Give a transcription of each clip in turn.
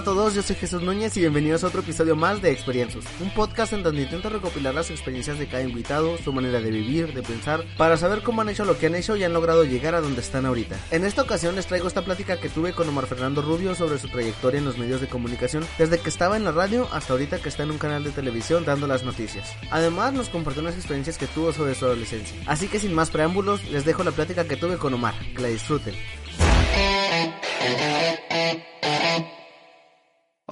Hola a todos, yo soy Jesús Núñez y bienvenidos a otro episodio más de Experiencias, un podcast en donde intento recopilar las experiencias de cada invitado, su manera de vivir, de pensar, para saber cómo han hecho lo que han hecho y han logrado llegar a donde están ahorita. En esta ocasión les traigo esta plática que tuve con Omar Fernando Rubio sobre su trayectoria en los medios de comunicación, desde que estaba en la radio hasta ahorita que está en un canal de televisión dando las noticias. Además nos compartió unas experiencias que tuvo sobre su adolescencia. Así que sin más preámbulos, les dejo la plática que tuve con Omar, que la disfruten.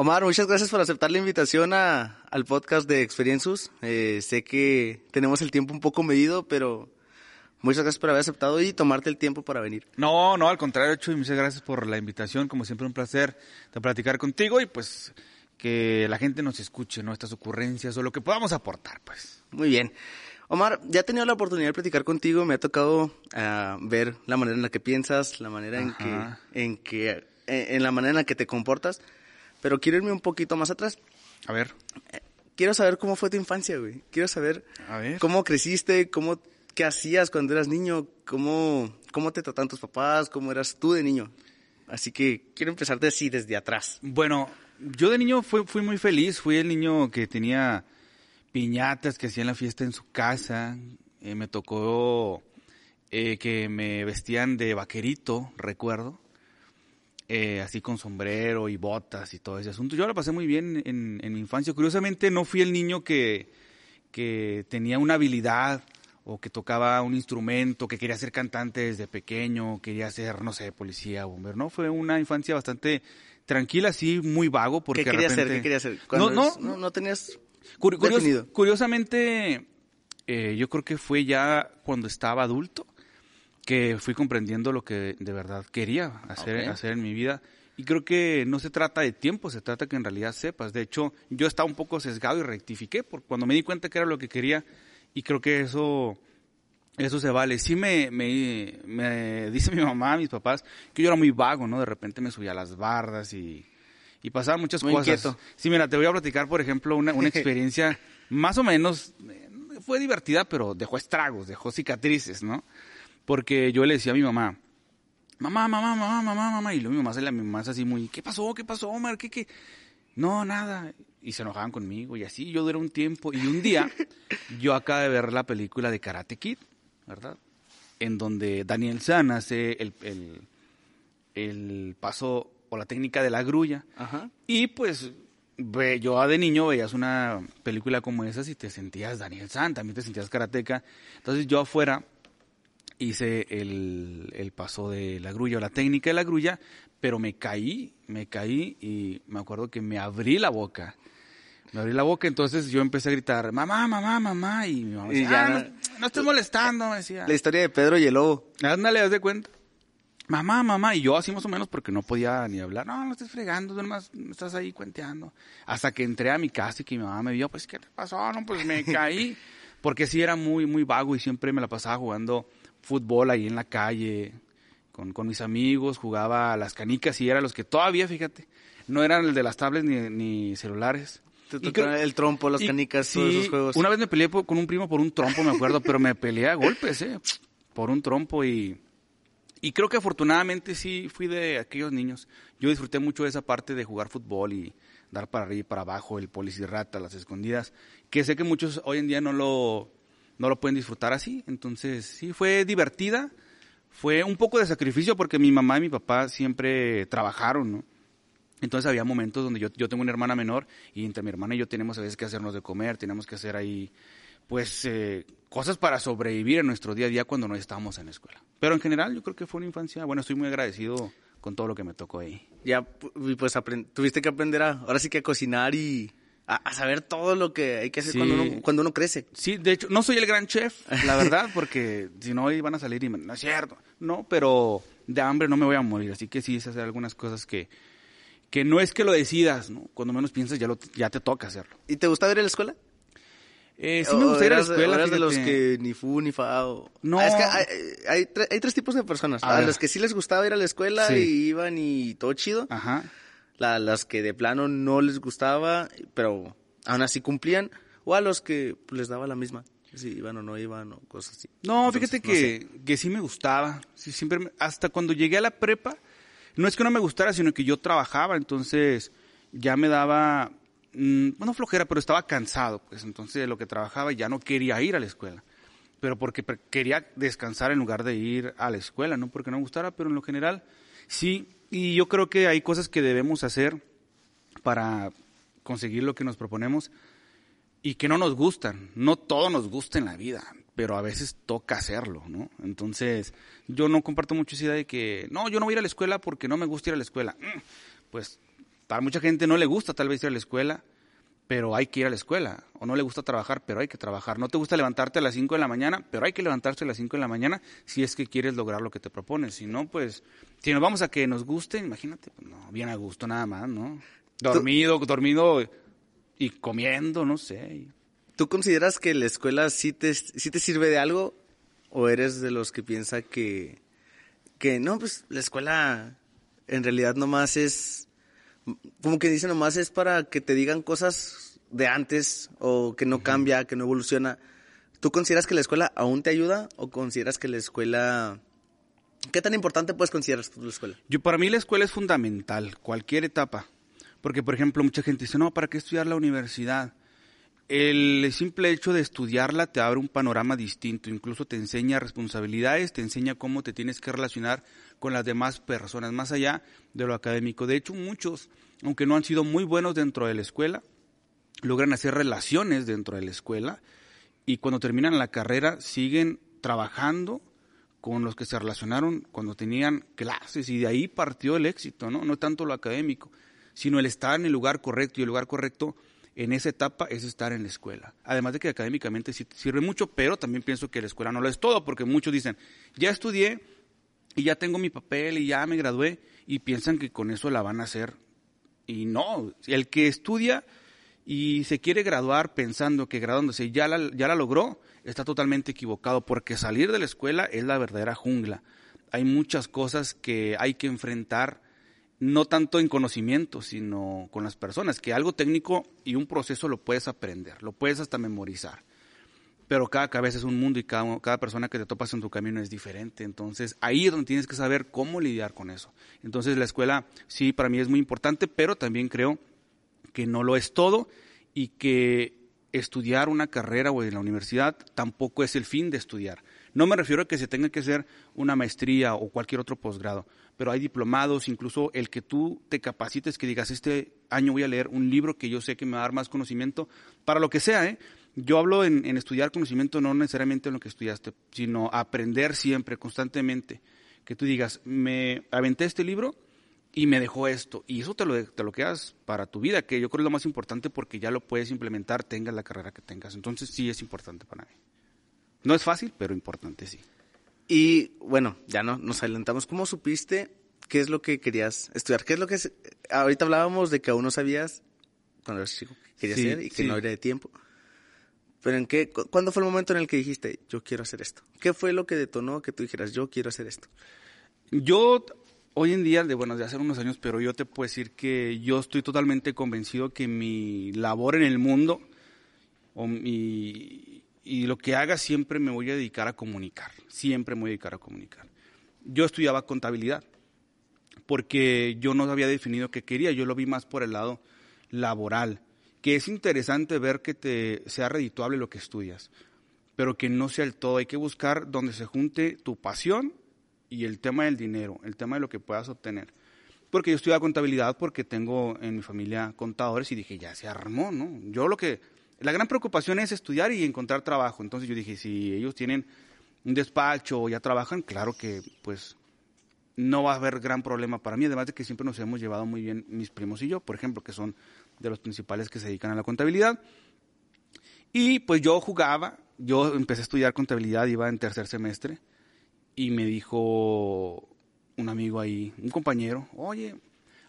Omar, muchas gracias por aceptar la invitación a, al podcast de Experiencias. Eh, sé que tenemos el tiempo un poco medido, pero muchas gracias por haber aceptado y tomarte el tiempo para venir. No, no, al contrario, Chuy, muchas gracias por la invitación. Como siempre, un placer de platicar contigo y pues que la gente nos escuche, ¿no? Estas ocurrencias o lo que podamos aportar, pues. Muy bien. Omar, ya he tenido la oportunidad de platicar contigo, me ha tocado uh, ver la manera en la que piensas, la manera en Ajá. que, en que, en la manera en la que te comportas. Pero quiero irme un poquito más atrás. A ver. Quiero saber cómo fue tu infancia, güey. Quiero saber A ver. cómo creciste, cómo, qué hacías cuando eras niño, cómo, cómo te trataban tus papás, cómo eras tú de niño. Así que quiero empezarte así desde atrás. Bueno, yo de niño fui, fui muy feliz. Fui el niño que tenía piñatas, que hacían la fiesta en su casa. Eh, me tocó eh, que me vestían de vaquerito, recuerdo eh, así con sombrero y botas y todo ese asunto. Yo la pasé muy bien en, en mi infancia. Curiosamente no fui el niño que, que tenía una habilidad o que tocaba un instrumento, que quería ser cantante desde pequeño, quería ser, no sé, policía, bombero. No, fue una infancia bastante tranquila, sí, muy vago. Porque ¿Qué quería repente... hacer? ¿Qué quería hacer? No, no, no, no tenías Cur curios definido. Curiosamente, eh, yo creo que fue ya cuando estaba adulto que fui comprendiendo lo que de verdad quería hacer, Okay. hacer en mi vida. Y creo que no se trata de tiempo, se trata que en realidad sepas. De hecho, yo estaba un poco sesgado y rectifiqué por cuando me di cuenta que era lo que quería y creo que eso eso se vale. Sí me, me, me dice mi mamá, mis papás, que yo era muy vago, ¿no? De repente me subía a las bardas y, y pasaban muchas Muy cosas. inquieto. Sí, mira, te voy a platicar, por ejemplo, una, una experiencia más o menos, eh, fue divertida, pero dejó estragos, dejó cicatrices, ¿no? Porque yo le decía a mi mamá, mamá, mamá, mamá, mamá, mamá, y luego mi mamá se la mi mamá es así muy, ¿qué pasó? ¿Qué pasó, Omar? ¿Qué, qué? No, nada. Y se enojaban conmigo y así yo duré un tiempo. Y un día yo acabo de ver la película de Karate Kid, ¿verdad? En donde Daniel San hace el, el, el paso o la técnica de la grulla. Ajá. Y pues ve, yo de niño veías una película como esas y te sentías Daniel San, también te sentías karateca. Entonces yo afuera hice el, el paso de la grulla o la técnica de la grulla, pero me caí, me caí y me acuerdo que me abrí la boca. Me abrí la boca, entonces yo empecé a gritar, mamá, mamá, mamá, y mi mamá Y decía, ya "Ah, no- no, no estés molestando, me decía. La historia de Pedro y el lobo. Ándale, haz de cuenta. Mamá, mamá, y yo así más o menos porque no podía ni hablar. No, no estés fregando, tú nomás estás ahí cuenteando. Hasta que entré a mi casa y que mi mamá me vio, pues, ¿qué te pasó? No, pues me caí. Porque sí era muy, muy vago y siempre me la pasaba jugando fútbol ahí en la calle con, con mis amigos, jugaba a las canicas y era los que todavía, fíjate, no eran el de las tablets ni, ni celulares. Te creo- el trompo, las y- canicas, todos sí, esos juegos. Una vez me peleé por- con un primo por un trompo, me acuerdo, pero me peleé a golpes, ¿eh? Por un trompo y, y creo que afortunadamente sí fui de aquellos niños. Yo disfruté mucho de esa parte de jugar fútbol y dar para arriba y para abajo, el policirrata, las escondidas, que sé que muchos hoy en día no lo, no lo pueden disfrutar así. Entonces, sí, fue divertida. Fue un poco de sacrificio porque mi mamá y mi papá siempre trabajaron, ¿no? Entonces había momentos donde yo, yo tengo una hermana menor y entre mi hermana y yo tenemos a veces que hacernos de comer, tenemos que hacer ahí, pues, eh, cosas para sobrevivir en nuestro día a día cuando no estábamos en la escuela. Pero en general yo creo que fue una infancia, bueno, estoy muy agradecido con todo lo que me tocó ahí. Ya, pues tuviste que aprender a, ahora sí que a cocinar y a, a saber todo lo que hay que hacer Sí. cuando, uno, cuando uno crece. Sí, de hecho, no soy el gran chef, la verdad, porque si no iban a salir y me- no es cierto, no, pero de hambre no me voy a morir, así que sí es hacer algunas cosas que, que no es que lo decidas, ¿no? Cuando menos piensas ya, lo, ya te toca hacerlo. ¿Y te gustaba ir a la escuela? Eh, sí me gusta ir a la escuela, eras de los que ni fu ni fa o... No. Ah, es que hay, hay hay tres tipos de personas. A A, los que sí les gustaba ir a la escuela Sí. y iban y todo chido. Ajá. La- las que de plano no les gustaba, pero aún así cumplían. O a los que pues, les daba la misma. Si iban o no iban o cosas así. No, Entonces, fíjate no que, sé. que sí me gustaba. Sí, siempre, me- hasta cuando llegué a la prepa, no es que no me gustara, sino que yo trabajaba, entonces ya me daba, mm, bueno, flojera, pero estaba cansado, pues entonces de lo que trabajaba ya no quería ir a la escuela. Pero porque quería descansar en lugar de ir a la escuela, no porque no me gustara, pero en lo general sí. Y yo creo que hay cosas que debemos hacer para conseguir lo que nos proponemos y que no nos gustan. No todo nos gusta en la vida, pero a veces toca hacerlo, ¿no? Entonces, yo no comparto mucho esa idea de que, no, yo no voy a ir a la escuela porque no me gusta ir a la escuela. Mm, pues, para mucha gente no le gusta tal vez ir a la escuela, pero hay que ir a la escuela. O no le gusta trabajar, pero hay que trabajar. No te gusta levantarte a las 5 de la mañana, pero hay que levantarse a las 5 de la mañana si es que quieres lograr lo que te propones. Si no, pues, si nos vamos a que nos guste, imagínate, pues, no, bien a gusto nada más, ¿no? Dormido, dormido y comiendo, no sé. ¿Tú consideras que la escuela sí te, sí te sirve de algo? ¿O eres de los que piensa que, que no, pues la escuela en realidad nomás es, como que dice nomás es para que te digan cosas de antes o que no cambia, que no evoluciona? ¿Tú consideras que la escuela aún te ayuda o consideras que la escuela... ¿Qué tan importante puedes considerar la escuela? Yo, para mí la escuela es fundamental, cualquier etapa. Porque, por ejemplo, mucha gente dice, no, ¿para qué estudiar la universidad? El simple hecho de estudiarla te abre un panorama distinto, incluso te enseña responsabilidades, te enseña cómo te tienes que relacionar con las demás personas, más allá de lo académico. De hecho, muchos, aunque no han sido muy buenos dentro de la escuela, logran hacer relaciones dentro de la escuela y cuando terminan la carrera siguen trabajando con los que se relacionaron cuando tenían clases y de ahí partió el éxito, ¿no? No tanto lo académico sino el estar en el lugar correcto y el lugar correcto en esa etapa es estar en la escuela. Además de que académicamente sí sirve mucho, pero también pienso que la escuela no lo es todo, porque muchos dicen, ya estudié y ya tengo mi papel y ya me gradué y piensan que con eso la van a hacer. Y no, el que estudia y se quiere graduar pensando que graduándose ya la, ya la logró, está totalmente equivocado, porque salir de la escuela es la verdadera jungla. Hay muchas cosas que hay que enfrentar no tanto en conocimiento, sino con las personas, que algo técnico y un proceso lo puedes aprender, lo puedes hasta memorizar. Pero cada cabeza es un mundo y cada, persona que te topas en tu camino es diferente. Entonces ahí es donde tienes que saber cómo lidiar con eso. Entonces la escuela sí para mí es muy importante, pero también creo que no lo es todo y que estudiar una carrera o en la universidad tampoco es el fin de estudiar. No me refiero a que se tenga que hacer una maestría o cualquier otro posgrado pero hay diplomados, incluso el que tú te capacites, que digas, este año voy a leer un libro que yo sé que me va a dar más conocimiento, para lo que sea, ¿eh? Yo hablo en, estudiar conocimiento no necesariamente en lo que estudiaste, sino aprender siempre, constantemente. Que tú digas, me aventé este libro y me dejó esto. Y eso te lo, te lo quedas para tu vida, que yo creo es lo más importante porque ya lo puedes implementar, tengas la carrera que tengas. Entonces sí es importante para mí. No es fácil, pero importante sí. Y bueno, ya no, nos adelantamos. ¿Cómo supiste qué es lo que querías estudiar? ¿Qué es lo que ahorita hablábamos de que aún no sabías cuando eras chico qué querías hacer y que no era de tiempo? Pero en qué, ¿cuándo fue el momento en el que dijiste, yo quiero hacer esto? ¿Qué fue lo que detonó que tú dijeras, yo quiero hacer esto? Yo hoy en día, de bueno, de hace unos años, pero yo te puedo decir que yo estoy totalmente convencido que mi labor en el mundo y lo que haga siempre me voy a dedicar a comunicar, siempre me voy a dedicar a comunicar. Yo estudiaba contabilidad porque yo no había definido qué quería, yo lo vi más por el lado laboral, que es interesante ver que te sea redituable lo que estudias, pero que no sea el todo, hay que buscar donde se junte tu pasión y el tema del dinero, el tema de lo que puedas obtener. Porque yo estudiaba contabilidad porque tengo en mi familia contadores y dije, ya se armó, ¿no? Yo lo que la gran preocupación es estudiar y encontrar trabajo. Entonces yo dije, si ellos tienen un despacho o ya trabajan, claro que pues no va a haber gran problema para mí, además de que siempre nos hemos llevado muy bien mis primos y yo, por ejemplo, que son de los principales que se dedican a la contabilidad. Y pues yo jugaba, yo empecé a estudiar contabilidad, iba en tercer semestre, y me dijo un amigo ahí, un compañero, oye,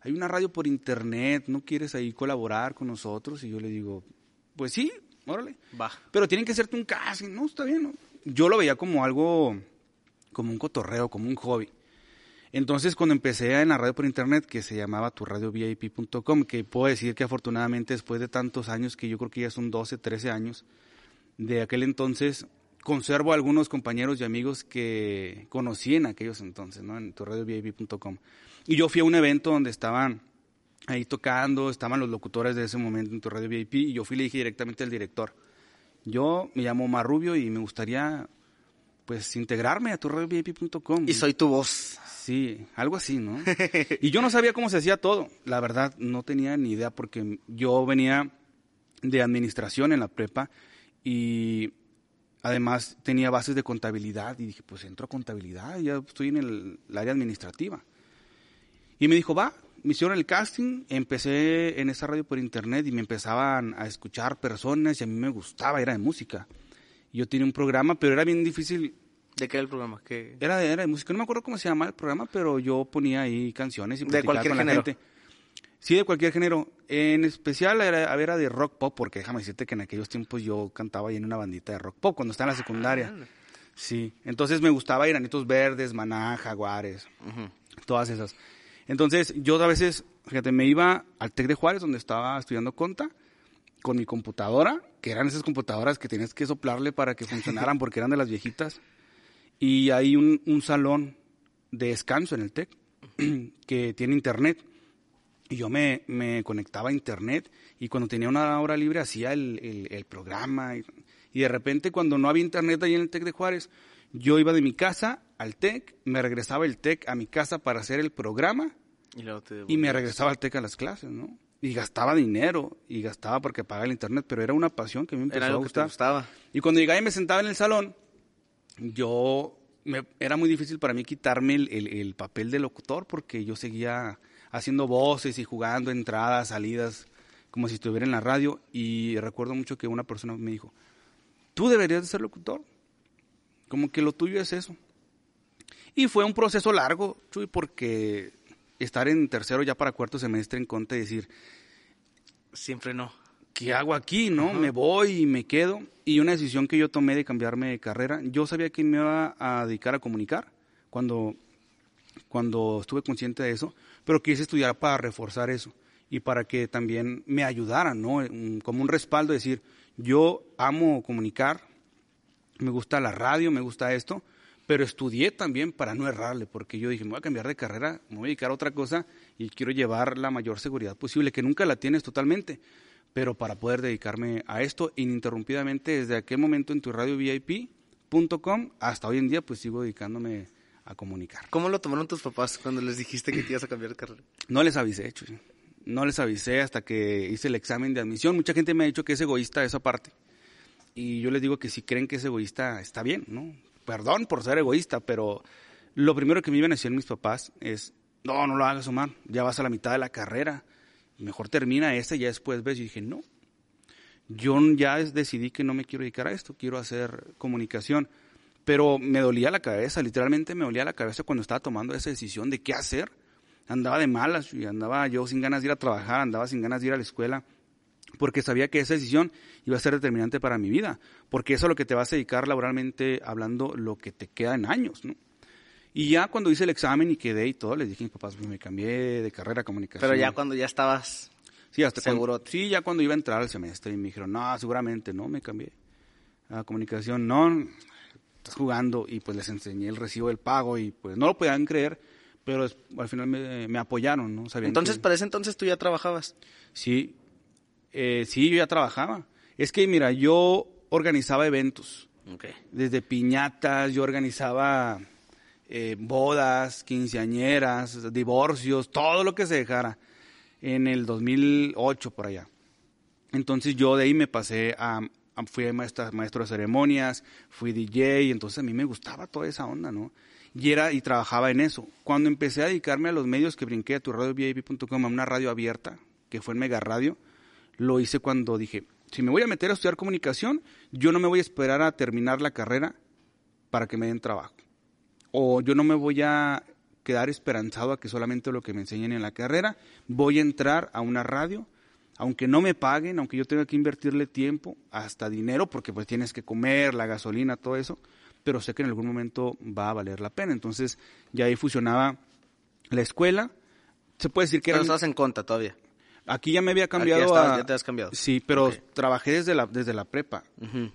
hay una radio por internet, ¿no quieres ahí colaborar con nosotros? Y yo le digo, pues sí, órale. Va. Pero tienen que hacerte un casting, no, está bien. Yo lo veía como algo, como un cotorreo, como un hobby. Entonces, cuando empecé en la radio por internet, que se llamaba turradiovip.com, que puedo decir que afortunadamente después de tantos años, que yo creo que ya son 12, 13 años, de aquel entonces, conservo algunos compañeros y amigos que conocí en aquellos entonces, ¿no? En turradiovip.com. Y yo fui a un evento donde estaban ahí tocando, estaban los locutores de ese momento en tu radio VIP y yo fui y le dije directamente al director, yo me llamo Marrubio y me gustaría pues integrarme a tu radiovip.com. Y soy tu voz. Sí, algo así, ¿no? y yo no sabía cómo se hacía todo. La verdad, no tenía ni idea porque yo venía de administración en la prepa y además tenía bases de contabilidad y dije, pues entro a contabilidad, ya estoy en el, área administrativa. Y me dijo, va, me hicieron el casting, empecé en esa radio por internet y me empezaban a escuchar personas y a mí me gustaba, era de música. Yo tenía un programa, pero era bien difícil. ¿De qué era el programa? Era, de, era de música, no me acuerdo cómo se llama el programa, pero yo ponía ahí canciones y de cualquier con género. Gente. Sí, de cualquier género. En especial era, era de rock pop, porque déjame decirte que en aquellos tiempos yo cantaba ahí en una bandita de rock pop cuando estaba en la secundaria. Ah. Sí, entonces me gustaba ir Anitos Verdes, Maná, Jaguares, todas esas. Entonces yo a veces, fíjate, me iba al TEC de Juárez, donde estaba estudiando conta, con mi computadora, que eran esas computadoras que tenías que soplarle para que funcionaran porque eran de las viejitas. Y hay un, un salón de descanso en el TEC que tiene internet. Y yo me, me, conectaba a internet y cuando tenía una hora libre hacía el, el, el programa. Y, y, de repente cuando no había internet ahí en el TEC de Juárez, yo iba de mi casa al TEC, me regresaba el TEC a mi casa para hacer el programa y, y me regresaba al TEC a las clases, ¿no? y gastaba dinero y gastaba porque pagaba el internet, pero era una pasión que a mí me empezó era a gustar. gustaba. Y cuando llegaba y me sentaba en el salón, yo era muy difícil para mí quitarme el, el, el, papel de locutor porque yo seguía haciendo voces y jugando entradas, salidas, como si estuviera en la radio. Y recuerdo mucho que una persona me dijo, tú deberías de ser locutor, como que lo tuyo es eso. Y fue un proceso largo, Chuy, porque estar en tercero ya para cuarto semestre en contra y decir, siempre no. ¿Qué hago aquí? ¿No? Me voy y me quedo. Y una decisión que yo tomé de cambiarme de carrera, yo sabía que me iba a dedicar a comunicar cuando, cuando estuve consciente de eso, pero quise estudiar para reforzar eso y para que también me ayudaran, ¿no? Como un respaldo, decir, yo amo comunicar, me gusta la radio, me gusta esto, pero estudié también para no errarle, porque yo dije, me voy a cambiar de carrera, me voy a dedicar a otra cosa y quiero llevar la mayor seguridad posible, que nunca la tienes totalmente, pero para poder dedicarme a esto ininterrumpidamente desde aquel momento en tu radio VIP.com hasta hoy en día, pues sigo dedicándome a comunicar. ¿Cómo lo tomaron tus papás cuando les dijiste que te ibas a cambiar de carrera? No les avisé, Chuy. No les avisé hasta que hice el examen de admisión. Mucha gente me ha dicho que es egoísta esa parte. Y yo les digo que si creen que es egoísta, está bien, ¿no? perdón por ser egoísta, pero lo primero que me iban a decir mis papás es, no, no lo hagas, Omar, ya vas a la mitad de la carrera, mejor termina esta y ya después ves. Y dije, no, yo ya decidí que no me quiero dedicar a esto, quiero hacer comunicación. Pero me dolía la cabeza, literalmente me dolía la cabeza cuando estaba tomando esa decisión de qué hacer. Andaba de malas y andaba yo sin ganas de ir a trabajar, andaba sin ganas de ir a la escuela porque sabía que esa decisión iba a ser determinante para mi vida, porque eso es lo que te vas a dedicar laboralmente hablando lo que te queda en años, ¿no? Y ya cuando hice el examen y quedé y todo, les dije a mis papás, pues me cambié de carrera a comunicación. Pero ya cuando ya estabas sí, hasta seguro. Cuando, sí, ya cuando iba a entrar al semestre y me dijeron, no, seguramente no, me cambié a comunicación, no, estás jugando y pues les enseñé el recibo del pago y pues no lo podían creer, pero al final me, me apoyaron, ¿no? Sabían entonces, que... para ese entonces tú ya trabajabas. Sí, eh, sí, yo ya trabajaba. Es que, mira, yo organizaba eventos. Okay. Desde piñatas, yo organizaba eh, bodas, quinceañeras, divorcios, todo lo que se dejara. En el 2008, por allá. Entonces yo de ahí me pasé a, a fui maestra, maestro de ceremonias, fui DJ, entonces a mí me gustaba toda esa onda, ¿no? Y era, y trabajaba en eso. Cuando empecé a dedicarme a los medios que brinqué a tu radio VIP.com, a una radio abierta, que fue en Mega Radio, lo hice cuando dije, si me voy a meter a estudiar comunicación, yo no me voy a esperar a terminar la carrera para que me den trabajo. O yo no me voy a quedar esperanzado a que solamente lo que me enseñen en la carrera, voy a entrar a una radio, aunque no me paguen, aunque yo tenga que invertirle tiempo, hasta dinero, porque pues tienes que comer, la gasolina, todo eso, pero sé que en algún momento va a valer la pena. Entonces ya ahí fusionaba la escuela. Se puede decir que pero era... estás en conta todavía. Aquí ya me había cambiado. ya, estabas, a... ya te has cambiado. Sí, pero okay. trabajé desde la, desde la prepa. Uh -huh.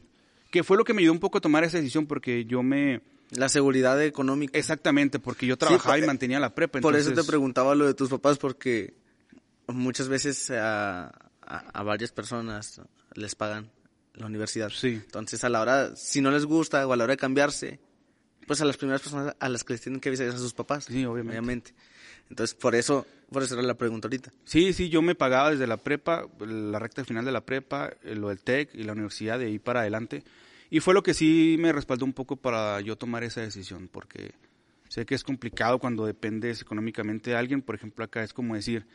Que fue lo que me ayudó un poco a tomar esa decisión porque yo me... La seguridad económica. Exactamente, porque yo trabajaba sí, y mantenía la prepa. Por entonces... eso te preguntaba lo de tus papás, porque muchas veces a, a, varias personas les pagan la universidad. Sí. Entonces, a la hora, si no les gusta o a la hora de cambiarse, pues a las primeras personas a las que les tienen que avisar es a sus papás. Sí, obviamente. Entonces, por eso, por eso era la pregunta ahorita. Sí, sí, yo me pagaba desde la prepa, la recta final de la prepa, eh, lo del TEC y la universidad, de ahí para adelante. Y fue lo que sí me respaldó un poco para yo tomar esa decisión, porque sé que es complicado cuando dependes económicamente de alguien. Por ejemplo, acá es como decir,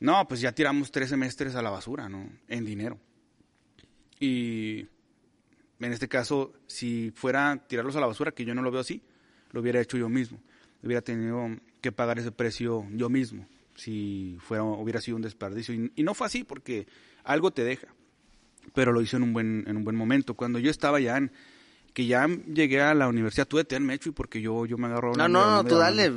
no, pues ya tiramos tres semestres a la basura, ¿no? En dinero. Y en este caso, si fuera tirarlos a la basura, que yo no lo veo así, lo hubiera hecho yo mismo. Hubiera tenido que pagar ese precio yo mismo, si fuera, hubiera sido un desperdicio. Y, no fue así, porque algo te deja. Pero lo hice en un buen, en un buen momento. Cuando yo estaba ya en, que ya llegué a la universidad, tuve que tenerme hecho y porque yo, yo me agarro... No, no, no, tú dale.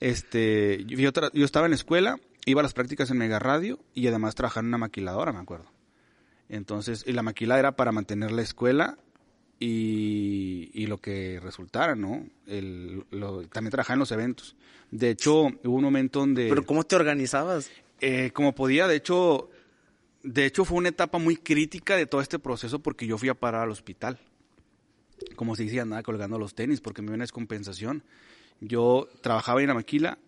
Este, yo, yo, estaba en la escuela, iba a las prácticas en Mega Radio y además trabajaba en una maquiladora, me acuerdo. Entonces, y la maquila era para mantener la escuela y, y lo que resultara, ¿no? El, también trabajaba en los eventos. De hecho, hubo un momento donde... ¿Pero cómo te organizabas? Eh, como podía, de hecho, de hecho fue una etapa muy crítica de todo este proceso porque yo fui a parar al hospital. Como se decía, nada colgando los tenis porque me dio una descompensación. Yo trabajaba en la maquila,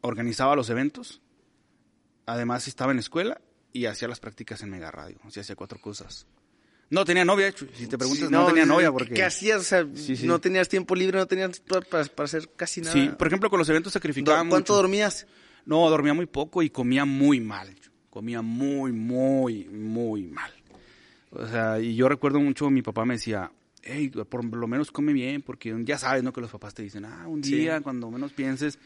organizaba los eventos, además estaba en la escuela y hacía las prácticas en Mega Radio. O hacía cuatro cosas. No tenía novia, hecho. Si te preguntas, no, tenía novia porque... ¿Qué hachías? O sea, no tenías tiempo libre, no tenías para, para, hacer casi nada. Sí, por ejemplo, con los eventos sacrificaba ¿Cuánto dormías? No, dormía muy poco y comía muy mal. Comía muy, muy, muy mal. O sea, y yo recuerdo mucho, mi papá me decía, hey, por lo menos come bien, porque ya sabes, ¿no? Que los papás te dicen, ah, un día, cuando menos pienses...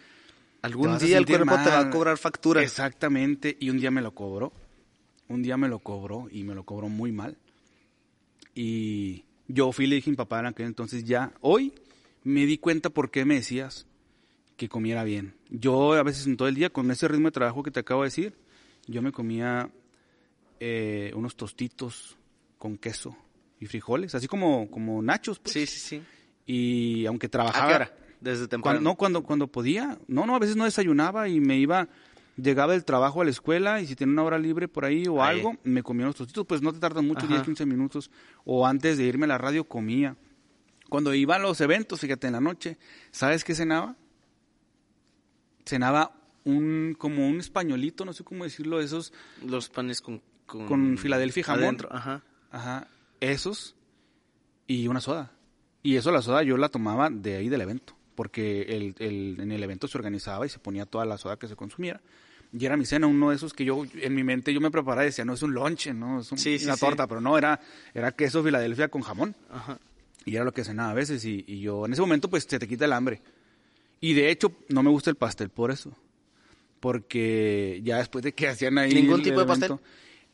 Algún día el cuerpo te va a cobrar factura. Exactamente, y un día me lo cobró. Un día me lo cobró y me lo cobró muy mal. Y yo fui y le dije a mi papá en aquel entonces, ya, hoy me di cuenta por qué me decías que comiera bien. Yo a veces en todo el día, con ese ritmo de trabajo que te acabo de decir, yo me comía eh, unos tostitos con queso y frijoles, así como, como nachos. Pues. Sí, sí, sí. Y aunque trabajaba... Desde temprano. no, cuando, cuando podía. No, no, a veces no desayunaba y me iba llegaba del trabajo a la escuela y si tenía una hora libre por ahí o algo, me comía unos tostitos, pues no te tardan mucho, 10, 15 minutos. O antes de irme a la radio comía. Cuando iba a los eventos, fíjate, en la noche, ¿sabes qué cenaba? Cenaba un, como un españolito, no sé cómo decirlo, esos... Los panes con... Con, con Filadelfia jamón. Adentro, ajá. Ajá, esos y una soda. Y eso la soda yo la tomaba de ahí del evento, porque el, el, en el evento se organizaba y se ponía toda la soda que se consumiera y era mi cena, uno de esos que yo, en mi mente, yo me preparaba y decía, no, es un lonche, ¿no? Es una torta, pero no, era, era queso Filadelfia con jamón. Ajá. Y era lo que cenaba a veces, y, y, yo, en ese momento, pues, se te quita el hambre. Y de hecho, no me gusta el pastel por eso. Porque ya después de que hacían ahí... ¿Ningún tipo de pastel?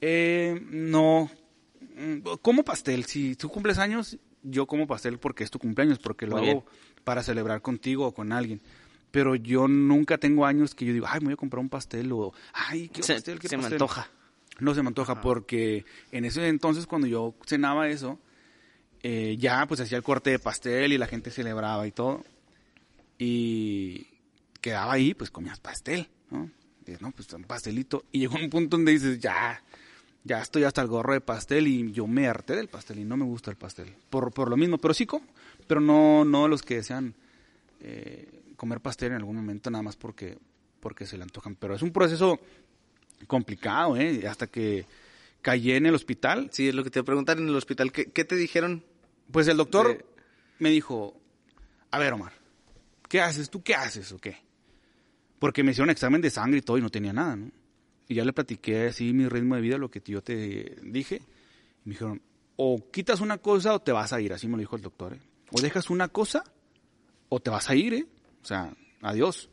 Eh, no. Como pastel, si tú cumples años, yo como pastel porque es tu cumpleaños, porque lo hago para celebrar contigo o con alguien pero yo nunca tengo años que yo digo, ay, me voy a comprar un pastel o, ay, qué pastel, qué se me antoja. No se me antoja porque en ese entonces cuando yo cenaba eso, eh, ya pues hacía el corte de pastel y la gente celebraba y todo. Y quedaba ahí, pues comías pastel, ¿no? no, pues un pastelito. Y llegó un punto donde dices, ya, ya estoy hasta el gorro de pastel y yo me harté del pastel y no me gusta el pastel. Por, por lo mismo, pero sí como, pero no, no los que sean... Eh, comer pastel en algún momento nada más porque, porque se le antojan. Pero es un proceso complicado, ¿eh? Hasta que caí en el hospital. Sí, es lo que te voy a preguntar en el hospital. ¿Qué, te dijeron? Pues el doctor me dijo, a ver, Omar, ¿qué haces? ¿Tú qué haces o qué? Porque me hicieron examen de sangre y todo y no tenía nada, ¿no? Y ya le platiqué así mi ritmo de vida, lo que yo te dije. Me dijeron, o quitas una cosa o te vas a ir, así me lo dijo el doctor. ¿eh? O dejas una cosa o te vas a ir, ¿eh? O sea, adiós.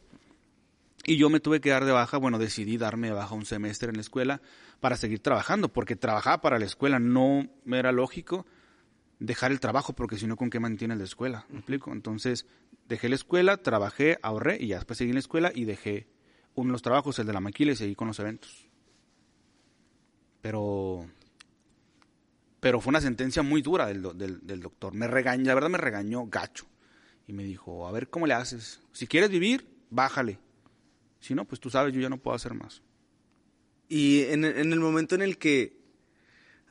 Y yo me tuve que dar de baja, bueno, decidí darme de baja un semestre en la escuela para seguir trabajando, porque trabajaba para la escuela, no me era lógico dejar el trabajo, porque si no, ¿con qué mantienes la escuela? ¿Me explico? Entonces, dejé la escuela, trabajé, ahorré y ya después seguí en la escuela y dejé uno de los trabajos, el de la maquila, y seguí con los eventos. Pero, pero fue una sentencia muy dura del, doctor. Me regañó, la verdad me regañó gacho. Y me dijo, a ver cómo le haces. Si quieres vivir, bájale. Si no, pues tú sabes, yo ya no puedo hacer más. Y en, en el momento en el que,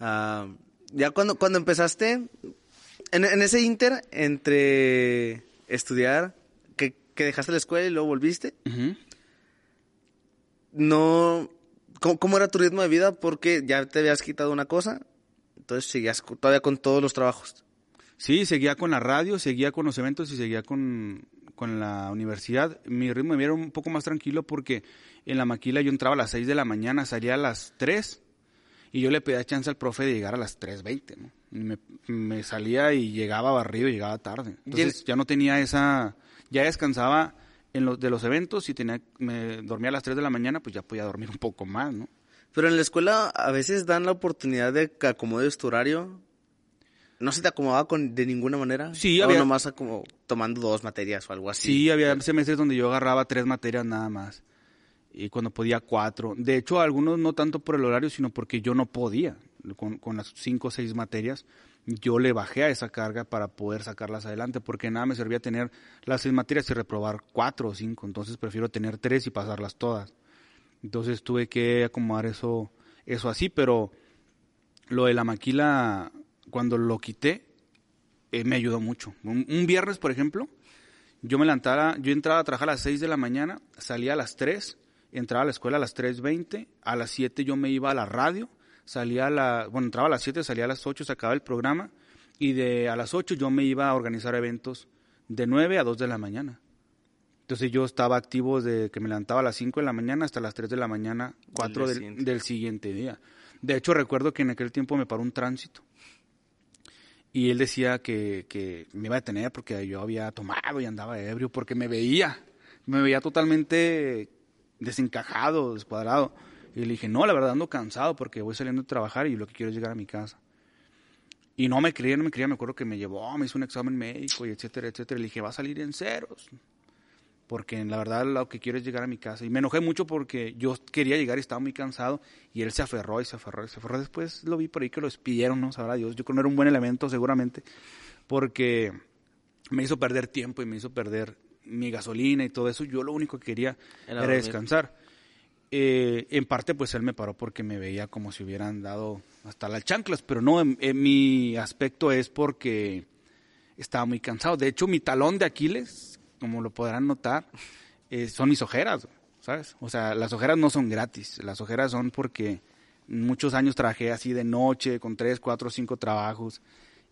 ah, ya cuando, cuando empezaste, en, en ese inter entre estudiar, que, que dejaste la escuela y luego volviste, no, ¿cómo, cómo era tu ritmo de vida? Porque ya te habías quitado una cosa, entonces seguías todavía con todos los trabajos. Sí, seguía con la radio, seguía con los eventos y seguía con, con la universidad. Mi ritmo de vida era un poco más tranquilo porque en la maquila yo entraba a las 6 de la mañana, salía a las 3 y yo le pedía chance al profe de llegar a las 3.20, ¿no? Me, me salía y llegaba barrido y llegaba tarde. Entonces ya no tenía esa... Ya descansaba en los, de los eventos y tenía, me dormía a las 3 de la mañana, pues ya podía dormir un poco más, ¿no? Pero en la escuela a veces dan la oportunidad de que acomodes tu horario. ¿No se te acomodaba con, de ninguna manera? Sí, o había- nomás como tomando dos materias o algo así. Sí, había semestres donde yo agarraba tres materias nada más. Y cuando podía cuatro. De hecho, algunos no tanto por el horario, sino porque yo no podía. Con, las cinco o seis materias, yo le bajé a esa carga para poder sacarlas adelante, porque nada me servía tener las seis materias y reprobar cuatro o cinco. Entonces prefiero tener tres y pasarlas todas. Entonces tuve que acomodar eso, eso así, pero lo de la maquila, cuando lo quité, eh, me ayudó mucho. Un, viernes, por ejemplo, yo me levantaba, yo entraba a trabajar a las 6 de la mañana, salía a las 3, entraba a la escuela a las 3.20, a las 7 yo me iba a la radio, salía a la, bueno, entraba a las 7, salía a las 8, se acababa el programa, y de a las 8 yo me iba a organizar eventos de 9 a 2 de la mañana. Entonces yo estaba activo desde que me levantaba a las 5 de la mañana hasta las 3 de la mañana, 4 día del, siguiente. del siguiente día. De hecho, recuerdo que en aquel tiempo me paró un tránsito. Y él decía que, que me iba a detener porque yo había tomado y andaba ebrio, porque me veía, me veía totalmente desencajado, descuadrado. Y le dije, no, la verdad ando cansado porque voy saliendo de trabajar y lo que quiero es llegar a mi casa. Y no me creía, no me creía, me acuerdo que me llevó, me hizo un examen médico y etcétera, etcétera. Le dije, va a salir en ceros. Porque la verdad lo que quiero es llegar a mi casa. Y me enojé mucho porque yo quería llegar y estaba muy cansado. Y él se aferró y se aferró y se aferró. Después lo vi por ahí que lo despidieron, ¿no? Sabrá Dios. Yo creo que no era un buen elemento seguramente. Porque me hizo perder tiempo y me hizo perder mi gasolina y todo eso. Yo lo único que quería Era descansar. Eh, en parte, pues él me paró porque me veía como si hubieran dado hasta las chanclas, pero no, en, en mi aspecto es porque estaba muy cansado. De hecho, mi talón de Aquiles, como lo podrán notar, eh, son mis ojeras, ¿sabes? O sea, las ojeras no son gratis, las ojeras son porque muchos años trabajé así de noche, con tres, cuatro, cinco trabajos,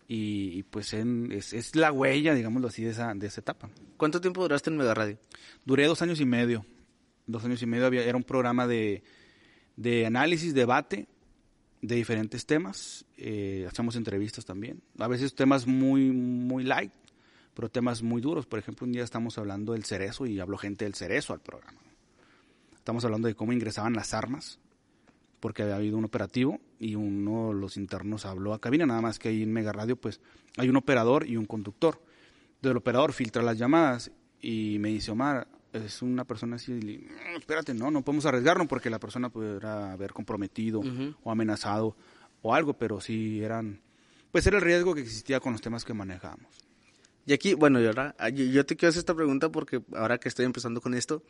y, y pues en- es, es la huella, digámoslo así, de esa, de esa etapa. ¿Cuánto tiempo duraste en Mega Radio? Duré dos años y medio. Dos años y medio había, era un programa de, de análisis, debate de diferentes temas. Eh, hacíamos entrevistas también. A veces temas muy, muy light, pero temas muy duros. Por ejemplo, un día estamos hablando del cerezo y habló gente del cerezo al programa. Estamos hablando de cómo ingresaban las armas, porque había habido un operativo y uno de los internos habló a cabina, nada más que ahí en Mega Radio, pues hay un operador y un conductor. Entonces el operador filtra las llamadas y me dice, Omar, es una persona así, y le- "Mm, espérate, no, no podemos arriesgarnos porque la persona pudiera haber comprometido o amenazado o algo, pero sí eran, pues era el riesgo que existía con los temas que manejábamos. Y aquí, bueno, y ahora, yo, yo te quiero hacer esta pregunta porque ahora que estoy empezando con esto,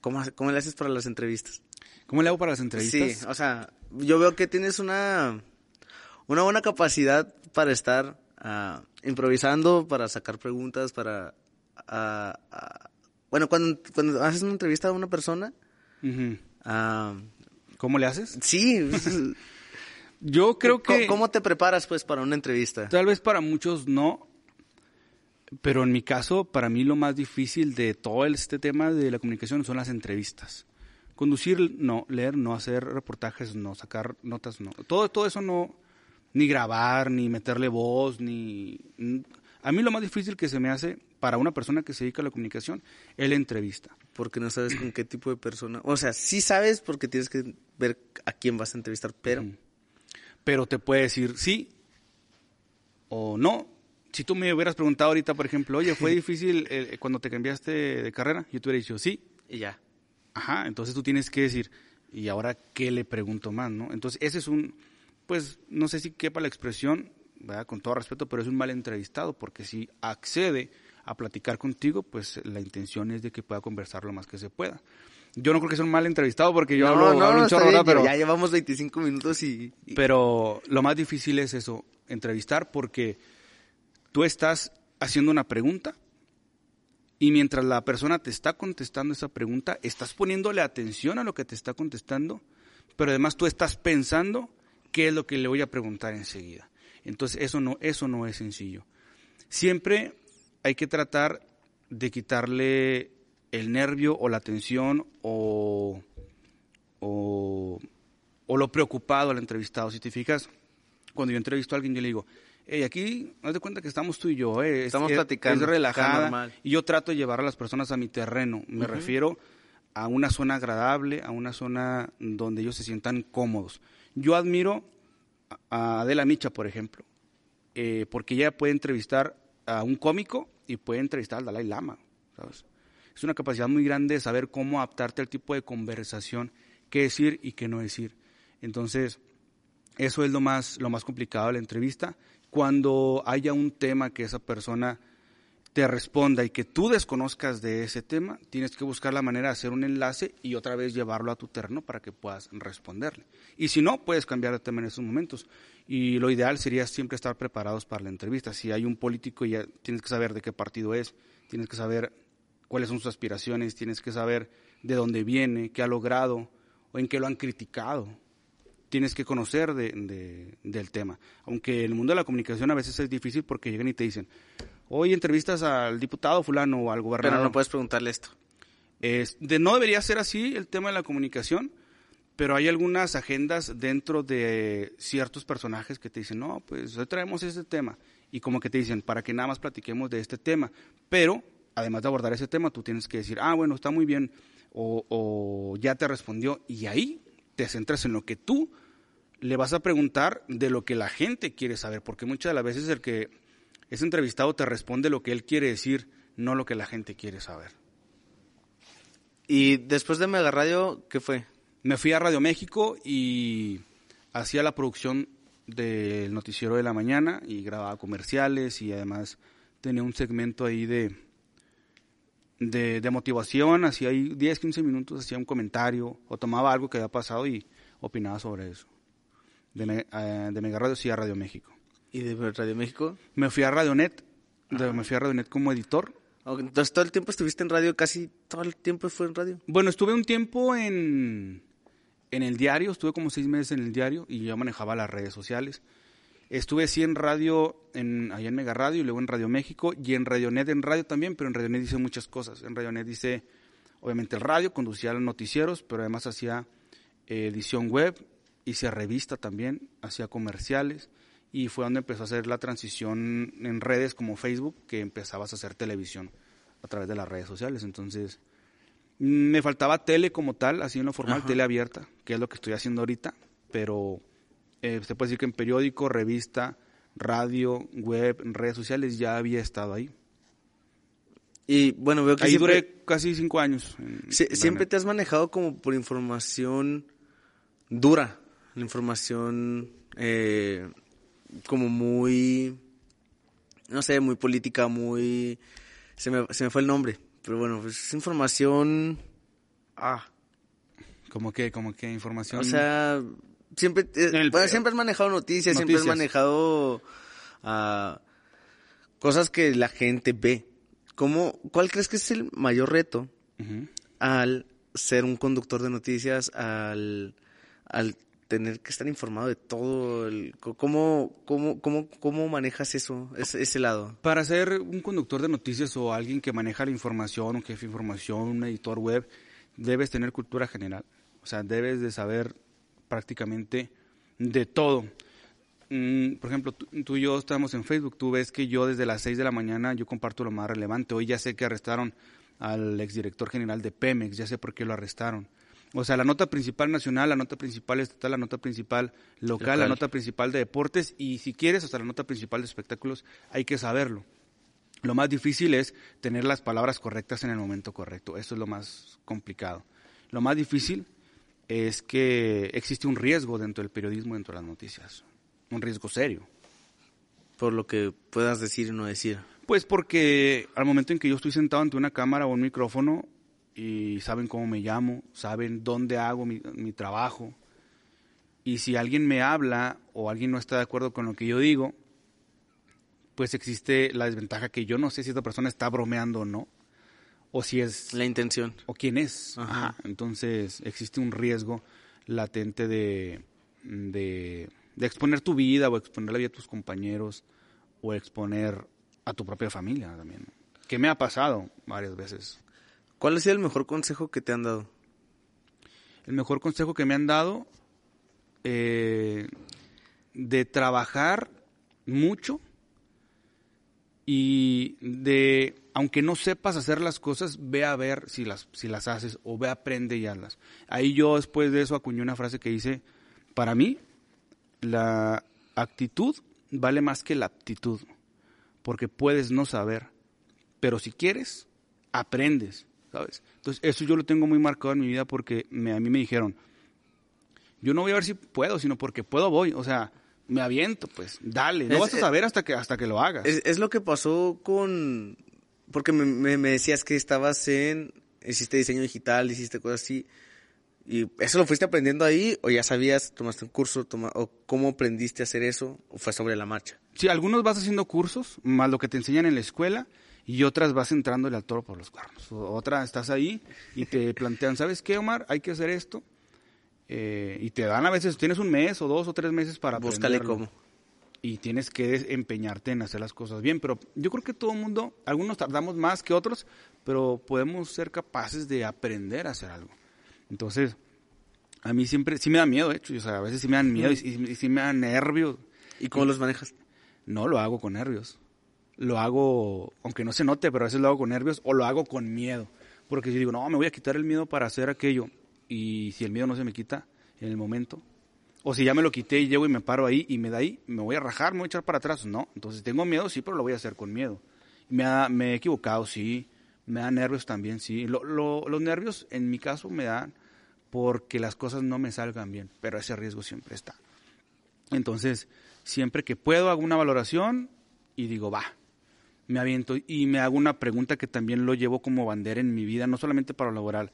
¿cómo, cómo le haces para las entrevistas? ¿Cómo le hago para las entrevistas? Sí, o sea, yo veo que tienes una, una buena capacidad para estar ah, improvisando, para sacar preguntas, para... ah, ah, bueno, cuando, cuando haces una entrevista a una persona, ¿Cómo le haces? sí, Yo creo ¿cómo, que... cómo te preparas pues para una entrevista? Tal vez para muchos no, pero en mi caso, para mí lo más difícil de todo este tema de la comunicación son las entrevistas. Conducir, no. Leer, no. Hacer reportajes, no. Sacar notas, no. Todo, todo eso no. Ni grabar, ni meterle voz, ni... A mí lo más difícil que se me hace para una persona que se dedica a la comunicación es la entrevista. Porque no sabes con qué tipo de persona... O sea, sí sabes porque tienes que ver a quién vas a entrevistar, pero... Pero te puede decir sí o no. Si tú me hubieras preguntado ahorita, por ejemplo, oye, ¿fue difícil eh, cuando te cambiaste de carrera? Yo te hubiera dicho sí. Y ya. Ajá, entonces tú tienes que decir, ¿y ahora qué le pregunto más, no? Entonces ese es un, pues, no sé si quepa la expresión, ¿verdad? Con todo respeto, pero es un mal entrevistado, porque si accede a platicar contigo, pues la intención es de que pueda conversar lo más que se pueda. Yo no creo que sea un mal entrevistado porque yo No, hablo, no, hablo un chorro, bien, pero, ya llevamos 25 minutos y... y- pero lo más difícil es eso, entrevistar porque tú estás haciendo una pregunta y mientras la persona te está contestando esa pregunta, estás poniéndole atención a lo que te está contestando, pero además tú estás pensando qué es lo que le voy a preguntar enseguida. Entonces eso no, eso no es sencillo. Siempre hay que tratar de quitarle el nervio o la tensión o, o, o lo preocupado al entrevistado. Si te fijas, cuando yo entrevisto a alguien, yo le digo, hey, aquí, haz de cuenta que estamos tú y yo, eh, es- Estamos es- platicando, es relajada, y yo trato de llevar a las personas a mi terreno. Me refiero a una zona agradable, a una zona donde ellos se sientan cómodos. Yo admiro a Adela Micha, por ejemplo, eh, porque ella puede entrevistar a un cómico y puede entrevistar al Dalai Lama, ¿sabes? Es una capacidad muy grande de saber cómo adaptarte al tipo de conversación, qué decir y qué no decir. Entonces, eso es lo más, lo más complicado de la entrevista. Cuando haya un tema que esa persona te responda y que tú desconozcas de ese tema, tienes que buscar la manera de hacer un enlace y otra vez llevarlo a tu terreno para que puedas responderle. Y si no, puedes cambiar de tema en esos momentos. Y lo ideal sería siempre estar preparados para la entrevista. Si hay un político, ya tienes que saber de qué partido es, tienes que saber cuáles son sus aspiraciones, tienes que saber de dónde viene, qué ha logrado o en qué lo han criticado tienes que conocer de, de- del tema. Aunque en el mundo de la comunicación a veces es difícil porque llegan y te dicen, hoy entrevistas al diputado fulano o al Pero gobernador. no puedes preguntarle esto. Es- de, no debería ser así el tema de la comunicación, pero hay algunas agendas dentro de ciertos personajes que te dicen, no, pues hoy traemos este tema. Y como que te dicen, para que nada más platiquemos de este tema. Pero, además de abordar ese tema, tú tienes que decir, ah, bueno, está muy bien, o, o ya te respondió. Y ahí te centras en lo que tú le vas a preguntar de lo que la gente quiere saber, porque muchas de las veces el que es entrevistado te responde lo que él quiere decir, no lo que la gente quiere saber. Y después de Mega Radio, ¿qué fue? Me fui a Radio México y hacía la producción del noticiero de la mañana y grababa comerciales y además tenía un segmento ahí de, de, de motivación, hacía ahí 10, 15 minutos, hacía un comentario o tomaba algo que había pasado y opinaba sobre eso. De, Me- eh, de Mega Radio sí a Radio México. ¿Y de Radio México? Me fui a Radionet, de- me fui a Radionet como editor. Entonces todo el tiempo estuviste en radio, casi todo el tiempo fue en radio. Bueno, estuve un tiempo en, en el diario, estuve como seis meses en el diario y yo manejaba las redes sociales. Estuve sí en radio, en, allá en Mega Radio y luego en Radio México y en Radionet en radio también, pero en Radionet hice muchas cosas. En Radionet hice, obviamente, el radio, conducía los noticieros, pero además hacía eh, edición web, hice revista también, hacía comerciales y fue donde empezó a hacer la transición en redes como Facebook, que empezabas a hacer televisión a través de las redes sociales. Entonces, me faltaba tele como tal, así en lo formal, Ajá. tele abierta, que es lo que estoy haciendo ahorita, pero eh, se puede decir que en periódico, revista, radio, web, redes sociales ya había estado ahí. Y bueno, veo que Ahí siempre, duré casi cinco años. en siempre te has manejado como por información dura, la información eh, como muy, no sé, muy política, muy... Se me, se me fue el nombre, pero bueno, pues es información... Ah, Como que, como que información. o sea, siempre, eh, bueno, siempre has manejado noticias, siempre has manejado ah, cosas que la gente ve. ¿Cómo, ¿Cuál crees que es el mayor reto al ser un conductor de noticias, al, al tener que estar informado de todo? El, ¿cómo, cómo, cómo, ¿Cómo manejas eso, ese, ese lado? Para ser un conductor de noticias o alguien que maneja la información, un jefe de información, un editor web, debes tener cultura general. O sea, debes de saber prácticamente de todo. Mm, por ejemplo, tú, y yo estamos en Facebook. Tú ves que yo desde las 6 de la mañana yo comparto lo más relevante. Hoy ya sé que arrestaron al exdirector general de Pemex, ya sé por qué lo arrestaron. O sea, la nota principal nacional, la nota principal estatal, la nota principal local, la Local. nota principal de deportes y si quieres hasta la nota principal de espectáculos, hay que saberlo. Lo más difícil es tener las palabras correctas en el momento correcto. Eso es lo más complicado. Lo más difícil es que existe un riesgo dentro del periodismo, dentro de las noticias. Un riesgo serio. Por lo que puedas decir y no decir. Pues porque al momento en que yo estoy sentado ante una cámara o un micrófono y saben cómo me llamo, saben dónde hago mi, mi trabajo. Y si alguien me habla o alguien no está de acuerdo con lo que yo digo, pues existe la desventaja que yo no sé si esta persona está bromeando o no, o si es... La intención. O quién es. Ajá. Entonces existe un riesgo latente de, de, de exponer tu vida o exponer la vida de tus compañeros o exponer a tu propia familia también. Que me ha pasado varias veces. ¿Cuál ha sido el mejor consejo que te han dado? El mejor consejo que me han dado eh, de trabajar mucho y de, aunque no sepas hacer las cosas, ve a ver si las, si las haces o ve, aprende y hazlas. Ahí yo después de eso acuñé una frase que dice, para mí, la actitud vale más que la aptitud, porque puedes no saber, pero si quieres, aprendes, ¿sabes? Entonces eso yo lo tengo muy marcado en mi vida porque me, a mí me dijeron, yo no voy a ver si puedo, sino porque puedo voy, o sea, me aviento, pues, dale, no Es- vas a saber hasta que, hasta que lo hagas. Es, es lo que pasó con... Porque me, me- me decías que estabas en... Hiciste diseño digital, hiciste cosas así. ¿Y eso lo fuiste aprendiendo ahí? ¿O ya sabías, tomaste un curso? toma- ¿O cómo aprendiste a hacer eso? ¿O fue sobre la marcha? Sí, algunos vas haciendo cursos, más lo que te enseñan en la escuela, y otras vas entrándole al toro por los cuernos. Otra estás ahí y te plantean, ¿sabes qué, Omar? Hay que hacer esto. Eh, y te dan a veces, tienes un mes o dos o tres meses para Búscale cómo. Y tienes que empeñarte en hacer las cosas bien. Pero yo creo que todo el mundo, algunos tardamos más que otros, pero podemos ser capaces de aprender a hacer algo. Entonces, a mí siempre, sí me da miedo, de hecho. O sea, a veces sí me dan miedo y, y- y sí me dan nervios. ¿Y cómo los manejas? No lo hago con nervios. Lo hago, aunque no se note, pero a veces lo hago con nervios o lo hago con miedo. Porque yo digo, no, me voy a quitar el miedo para hacer aquello. Y si el miedo no se me quita en el momento, o si ya me lo quité y llego y me paro ahí y me da ahí, me voy a rajar, me voy a echar para atrás. No, entonces tengo miedo, sí, pero lo voy a hacer con miedo. Me, ha- me he equivocado, sí. Me da nervios también, sí. Lo- lo- los nervios, en mi caso, me dan porque las cosas no me salgan bien, pero ese riesgo siempre está. Entonces, siempre que puedo hago una valoración y digo, va, me aviento y me hago una pregunta que también lo llevo como bandera en mi vida, no solamente para lo laboral.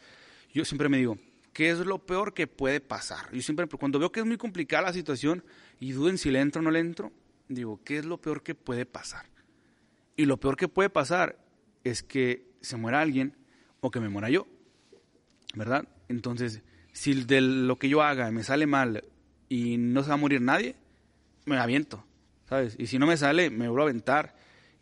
Yo siempre me digo, ¿qué es lo peor que puede pasar? Yo siempre, cuando veo que es muy complicada la situación y dudo en si le entro o no le entro, digo, ¿qué es lo peor que puede pasar? Y lo peor que puede pasar es que se muera alguien o que me muera yo, ¿verdad? Entonces, si de lo que yo haga me sale mal y no se va a morir nadie, me aviento, ¿sabes? Y si no me sale, me vuelvo a aventar.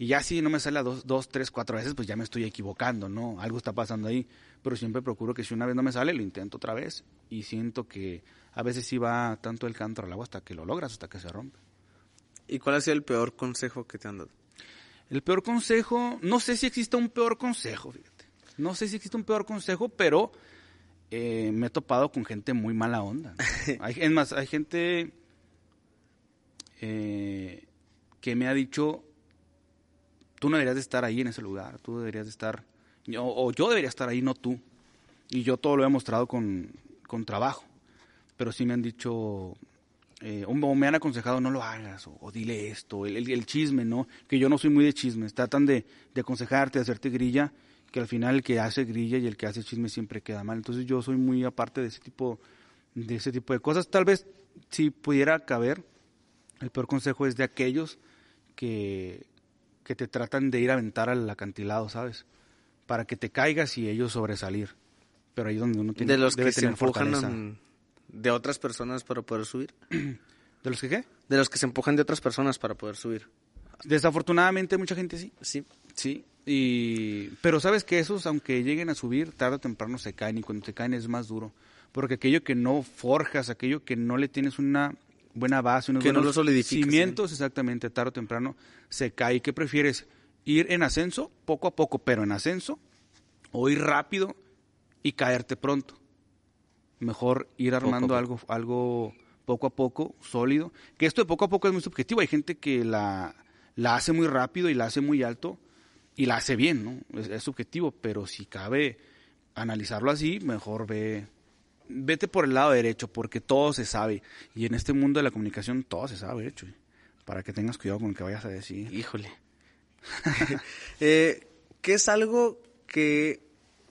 Y ya si no me sale a dos, dos, tres, cuatro veces, pues ya me estoy equivocando, ¿no? Algo está pasando ahí. Pero siempre procuro que si una vez no me sale, lo intento otra vez. Y siento que a veces sí va tanto el canto al agua hasta que lo logras, hasta que se rompe. ¿Y cuál ha sido el peor consejo que te han dado? El peor consejo, no sé si existe un peor consejo, fíjate. No sé si existe un peor consejo, pero eh, me he topado con gente muy mala onda. Hay, es más, hay gente eh, que me ha dicho, tú no deberías de estar ahí en ese lugar, tú deberías de estar, o, o yo debería estar ahí, no tú. Y yo todo lo he mostrado con, con trabajo, pero sí me han dicho, eh, o me han aconsejado no lo hagas, o, dile esto, el chisme, ¿no? Que yo no soy muy de chismes, tratan de, de aconsejarte, de hacerte grilla, que al final el que hace grilla y el que hace chisme siempre queda mal. Entonces yo soy muy aparte de ese tipo de ese tipo de cosas. Tal vez si pudiera caber, el peor consejo es de aquellos que, que te tratan de ir a aventar al acantilado, ¿sabes? Para que te caigas y ellos sobresalir. Pero ahí es donde uno tiene, de los debe que se empujan de otras personas para poder subir. ¿De los que qué? De los que se empujan de otras personas para poder subir. Desafortunadamente mucha gente sí. Sí. Sí, y pero sabes que esos, aunque lleguen a subir, tarde o temprano se caen y cuando se caen es más duro. Porque aquello que no forjas, aquello que no le tienes una buena base, unos Que no buenos lo cimientos, exactamente, tarde o temprano se cae. ¿Qué prefieres? ¿Ir en ascenso, poco a poco, pero en ascenso? ¿O ir rápido y caerte pronto? Mejor ir armando poco. algo, algo poco a poco, sólido. Que esto de poco a poco es muy subjetivo. Hay gente que la, la hace muy rápido y la hace muy alto y la hace bien, ¿no? Es, es subjetivo, pero si cabe analizarlo así, mejor ve, vete por el lado derecho, porque todo se sabe. Y en este mundo de la comunicación todo se sabe, de hecho. Para que tengas cuidado con lo que vayas a decir. Híjole. eh, ¿Qué es algo que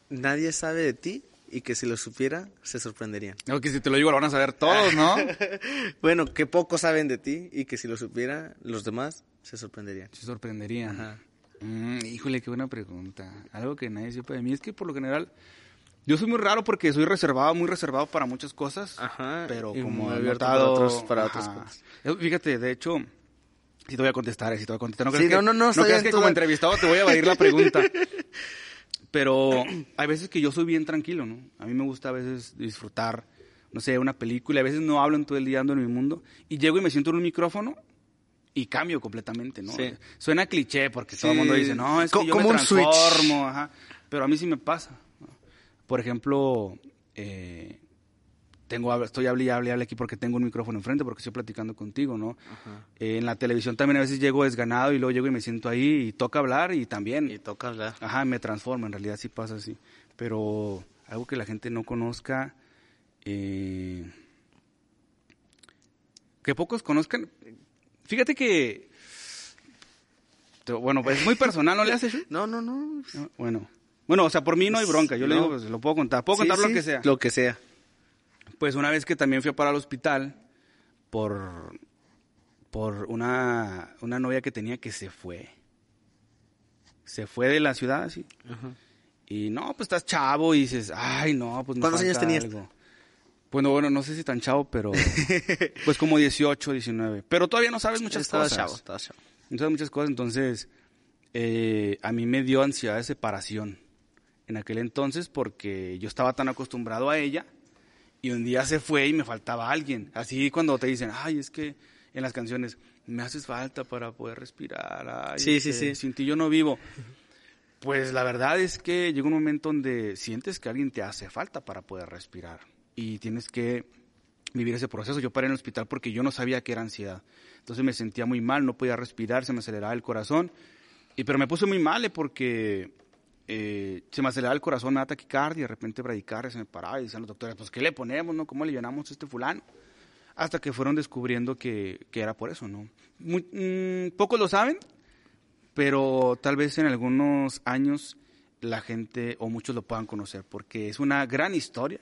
nadie sabe de ti y que si lo supiera se sorprenderían. No, que si te lo digo lo van a saber todos, ¿no? bueno, que pocos saben de ti y que si lo supiera los demás se sorprenderían. Se sorprenderían. Ajá. Mm, híjole, qué buena pregunta. Algo que nadie sepa de mí es que por lo general yo soy muy raro porque soy reservado, muy reservado para muchas cosas. Ajá. Pero como he para, otros, para otras cosas. Fíjate, de hecho, si te voy a contestar, si te voy a contestar. No crees que, no, no, no, no crees que como entrevistado te voy a evadir la pregunta. Pero hay veces que yo soy bien tranquilo, ¿no? A mí me gusta a veces disfrutar, no sé, una película. A veces no hablo en todo el día ando en mi mundo. Y llego y me siento en un micrófono y cambio completamente, ¿no? Sí. Suena cliché porque todo el mundo dice, no, es que yo me transformo. Ajá. Pero a mí sí me pasa. Por ejemplo, eh, tengo, estoy hablando y hable, aquí porque tengo un micrófono enfrente, porque estoy platicando contigo, ¿no? Eh, en la televisión también a veces llego desganado y luego llego y me siento ahí y toca hablar y también. Y toca hablar. Ajá, me transformo, en realidad sí pasa así. Pero algo que la gente no conozca, eh, que pocos conozcan. Fíjate que, bueno, pues es muy personal, ¿no le haces? No, no, no. Bueno, bueno, o sea, por mí no hay bronca, yo le digo, pues lo puedo contar, puedo contar lo que sea. Lo que sea. Pues una vez que también fui a parar al hospital por, por una, una novia que tenía que se fue. Se fue de la ciudad, sí. Y no, pues estás chavo y dices, ay, no, pues me ¿Cuántos años tenías? Bueno, bueno, no sé si tan chavo, pero pues como 18, 19. Pero todavía no sabes muchas cosas. Chavo, estabas chavo. No sabes muchas cosas, entonces eh, a mí me dio ansiedad de separación en aquel entonces porque yo estaba tan acostumbrado a ella y un día se fue y me faltaba alguien. Así cuando te dicen, ay, es que en las canciones, me haces falta para poder respirar. sí, sí, este, sí. Sin ti yo no vivo. Pues la verdad es que llega un momento donde sientes que alguien te hace falta para poder respirar y tienes que vivir ese proceso. Yo paré en el hospital porque yo no sabía que era ansiedad. Entonces me sentía muy mal, no podía respirar, se me aceleraba el corazón. Y, pero me puse muy mal eh, porque eh, se me aceleraba el corazón, me da taquicardia, de repente bradicardia, se me paraba y decían los doctores, pues ¿qué le ponemos, no? ¿Cómo le llenamos a este fulano? Hasta que fueron descubriendo que, que era por eso, ¿no? Muy, mm, pocos lo saben, pero tal vez en algunos años la gente o muchos lo puedan conocer, porque es una gran historia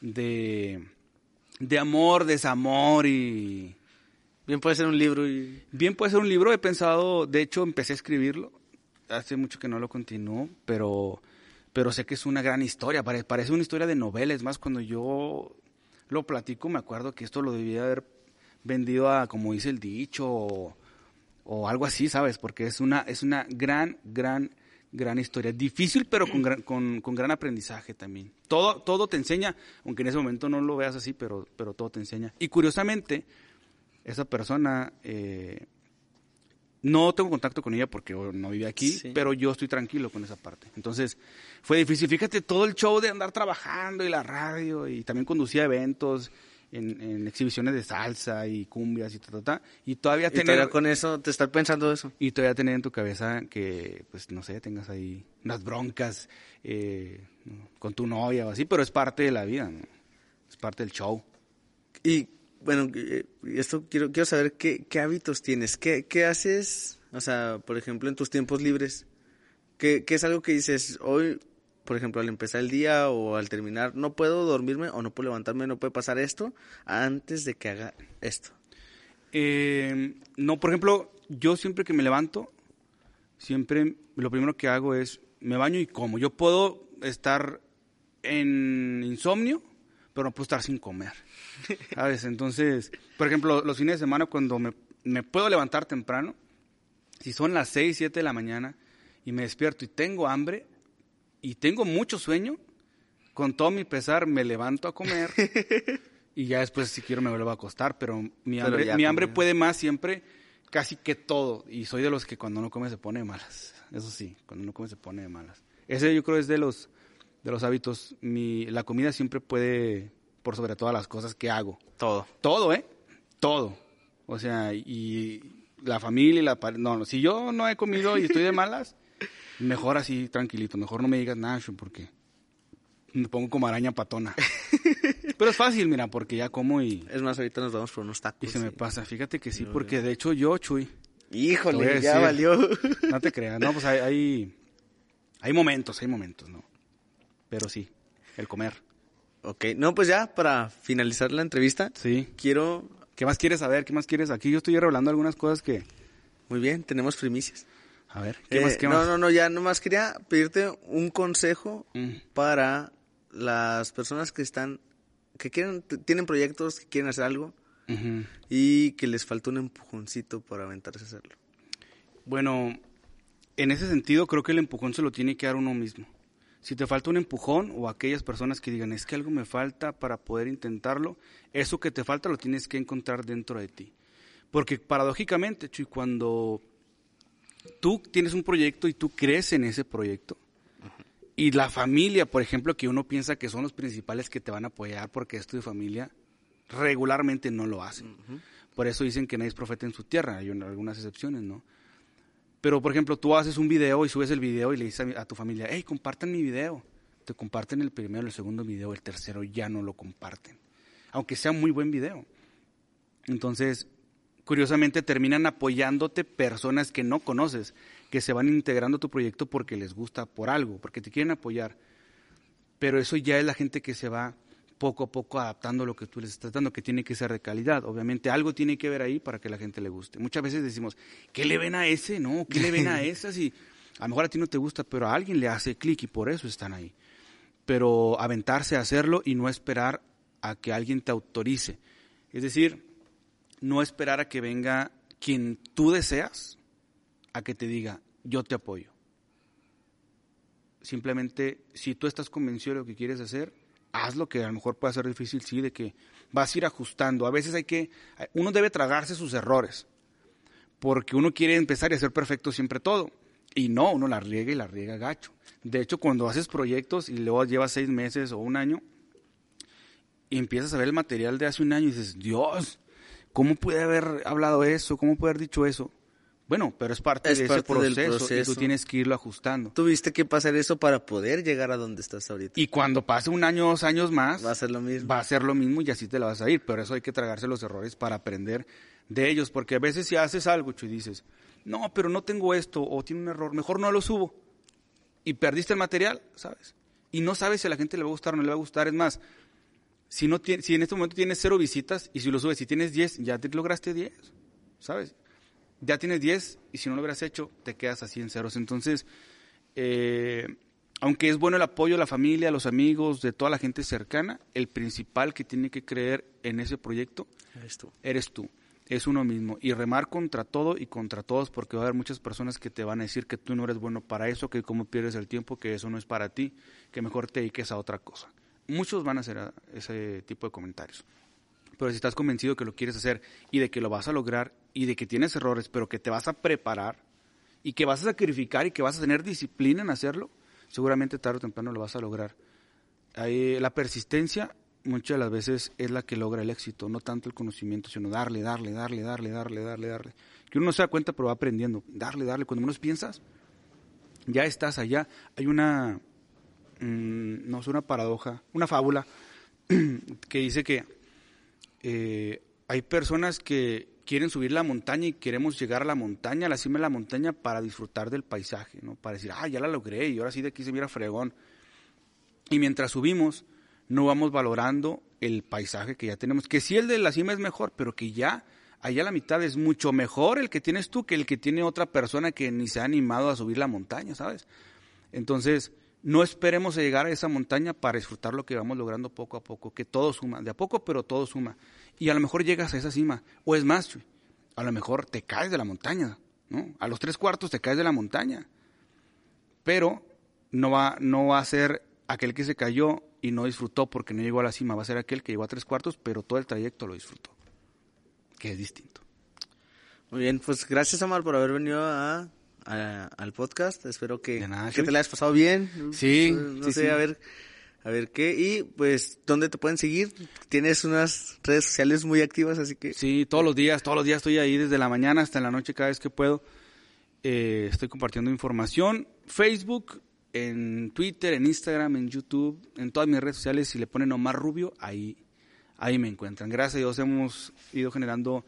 de, de amor, desamor y... Bien puede ser un libro y... Bien puede ser un libro, he pensado, de hecho empecé a escribirlo, hace mucho que no lo continúo, pero, pero sé que es una gran historia, parece una historia de novela, es más, cuando yo lo platico me acuerdo que esto lo debía haber vendido a, como dice el dicho, o, algo así, ¿sabes? Porque es una, es una gran, gran, gran historia. Difícil, pero con gran, con, con gran aprendizaje también. Todo, todo te enseña, aunque en ese momento no lo veas así, pero, pero todo te enseña. Y curiosamente, esa persona... Eh, no tengo contacto con ella porque no vive aquí, pero yo estoy tranquilo con esa parte. Entonces, fue difícil. Fíjate todo el show de andar trabajando y la radio y también conducía eventos en, exhibiciones de salsa y cumbias y ta, ta, Y todavía tener... con eso, te estar pensando eso. Y todavía tener en tu cabeza que, pues, no sé, tengas ahí unas broncas eh, con tu novia o así, pero es parte de la vida, Es parte del show. Y bueno, eh, esto quiero, quiero saber qué, hábitos tienes, qué, qué haces, o sea, por ejemplo, en tus tiempos libres, ¿qué, qué es algo que dices hoy, por ejemplo, al empezar el día o al terminar, no puedo dormirme o no puedo levantarme, no puede pasar esto antes de que haga esto? Eh, no, por ejemplo, yo siempre que me levanto, siempre lo primero que hago es me baño y como. Yo puedo estar en insomnio, pero no puedo estar sin comer. ¿Sabes? Entonces, por ejemplo, los fines de semana cuando me, me puedo levantar temprano, si son las 6, 7 de la mañana y me despierto y tengo hambre y tengo mucho sueño, con todo mi pesar me levanto a comer y ya después si quiero me vuelvo a acostar, pero mi hambre, mi hambre puede más siempre casi que todo y soy de los que cuando no come se pone de malas. Eso sí, cuando no come se pone de malas. Ese yo creo es de los de los hábitos. Mi, la comida siempre puede por sobre todas las cosas que hago. Todo. Todo, ¿eh? Todo. O sea, y la familia y la No, si yo no he comido y estoy de malas, mejor así, tranquilito. Mejor no me digas nada, porque me pongo como araña patona. Pero es fácil, mira, porque ya como y... Es más, ahorita nos vamos por unos tacos. Y se me pasa. Fíjate que sí, porque de hecho yo, Chuy... Híjole, ya valió. No te creas. No, pues hay, hay, hay momentos, hay momentos, ¿no? Pero sí, el comer. Ok, no, pues ya para finalizar la entrevista, Sí. quiero... ¿Qué más quieres saber? ¿Qué más quieres? Aquí yo estoy revelando algunas cosas que... Muy bien, tenemos primicias. A ver, ¿qué Eh, más? ¿Qué no, más? no, no, ya nomás quería pedirte un consejo Mm. para las personas que están, que quieren, tienen proyectos, que quieren hacer algo y que les falta un empujoncito para aventarse a hacerlo. Bueno, en ese sentido creo que el empujón se lo tiene que dar uno mismo. Si te falta un empujón o aquellas personas que digan es que algo me falta para poder intentarlo, eso que te falta lo tienes que encontrar dentro de ti. Porque paradójicamente, Chuy, cuando tú tienes un proyecto y tú crees en ese proyecto, y la familia, por ejemplo, que uno piensa que son los principales que te van a apoyar porque es tu familia, regularmente no lo hacen. Por eso dicen que nadie es profeta en su tierra, hay un- algunas excepciones, ¿no? Pero, por ejemplo, tú haces un video y subes el video y le dices a, tu familia, hey, compartan mi video. Te comparten el primero, el segundo video, el tercero ya no lo comparten. Aunque sea muy buen video. Entonces, curiosamente terminan apoyándote personas que no conoces, que se van integrando a tu proyecto porque les gusta por algo, porque te quieren apoyar. Pero eso ya es la gente que se va poco a poco adaptando lo que tú les estás dando, que tiene que ser de calidad. Obviamente algo tiene que ver ahí para que la gente le guste. Muchas veces decimos, ¿qué le ven a ese? No, ¿qué le ven a esa? Si a lo mejor a ti no te gusta, pero a alguien le hace clic y por eso están ahí. Pero aventarse a hacerlo y no esperar a que alguien te autorice. Es decir, no esperar a que venga quien tú deseas a que te diga, yo te apoyo. Simplemente, si tú estás convencido de lo que quieres hacer, haz lo que a lo mejor puede ser difícil, sí, de que vas a ir ajustando. A veces hay que, uno debe tragarse sus errores, porque uno quiere empezar y hacer perfecto siempre todo. Y no, uno la riega y la riega gacho. De hecho, cuando haces proyectos y luego llevas seis meses o un año, y empiezas a ver el material de hace un año y dices, Dios, ¿cómo puede haber hablado eso? ¿Cómo puede haber dicho eso? Bueno, pero es parte Es de parte ese del proceso, y tú tienes que irlo ajustando. Tuviste que pasar eso para poder llegar a donde estás ahorita. Y cuando pase un año, dos años más, Va a ser lo mismo. va a ser lo mismo y así te la vas a ir. Pero eso hay que tragarse los errores para aprender de ellos. Porque a veces si haces algo y dices, no, pero no tengo esto o tiene un error, mejor no lo subo. Y perdiste el material, ¿sabes? Y no sabes si a la gente le va a gustar o no le va a gustar. Es más, si, no si en este momento tienes cero visitas y si lo subes, si tienes 10, ya te lograste 10, ¿sabes? Ya tienes 10 y si no lo hubieras hecho, te quedas así en ceros. Entonces, eh, aunque es bueno el apoyo de la familia, los amigos, de toda la gente cercana, el principal que tiene que creer en ese proyecto Eres tú. eres tú, es uno mismo. Y remar contra todo y contra todos, porque va a haber muchas personas que te van a decir que tú no eres bueno para eso, que cómo pierdes el tiempo, que eso no es para ti, que mejor te dediques a otra cosa. Muchos van a hacer a- ese tipo de comentarios. Pero si estás convencido que lo quieres hacer y de que lo vas a lograr y de que tienes errores, pero que te vas a preparar y que vas a sacrificar y que vas a tener disciplina en hacerlo, seguramente tarde o temprano lo vas a lograr. La persistencia muchas de las veces es la que logra el éxito, no tanto el conocimiento, sino darle, darle, darle, darle, darle, darle, darle. Que uno no se da cuenta, pero va aprendiendo. Darle, darle. Cuando menos piensas, ya estás allá. Hay una, mm, no sé, una paradoja, una fábula que dice que eh, hay personas que quieren subir la montaña y queremos llegar a la montaña, a la cima de la montaña para disfrutar del paisaje, ¿no? Para decir, ah, ya la logré y ahora sí de aquí se mira fregón. Y mientras subimos, no vamos valorando el paisaje que ya tenemos. Que sí el de la cima es mejor, pero que ya allá a la mitad es mucho mejor el que tienes tú que el que tiene otra persona que ni se ha animado a subir la montaña, ¿sabes? Entonces, no esperemos llegar a esa montaña para disfrutar lo que vamos logrando poco a poco, que todo suma, de a poco, pero todo suma. Y a lo mejor llegas a esa cima, o es más, a lo mejor te caes de la montaña, ¿no? A los tres cuartos te caes de la montaña. Pero no va, no va a ser aquel que se cayó y no disfrutó porque no llegó a la cima, va a ser aquel que llegó a tres cuartos, pero todo el trayecto lo disfrutó, que es distinto. Muy bien, pues gracias Amar por haber venido a, a- al podcast. Espero que, nada, que te la hayas pasado bien. Sí, No sí, sé, sí. a ver, a ver qué. Y pues, ¿dónde te pueden seguir? Tienes unas redes sociales muy activas, así que Sí, todos los días, todos los días estoy ahí desde la mañana hasta la noche cada vez que puedo. Eh, estoy compartiendo información. Facebook, en Twitter, en Instagram, en YouTube, en todas mis redes sociales. Si le ponen Omar Rubio, ahí, ahí me encuentran. Gracias a Dios hemos ido generando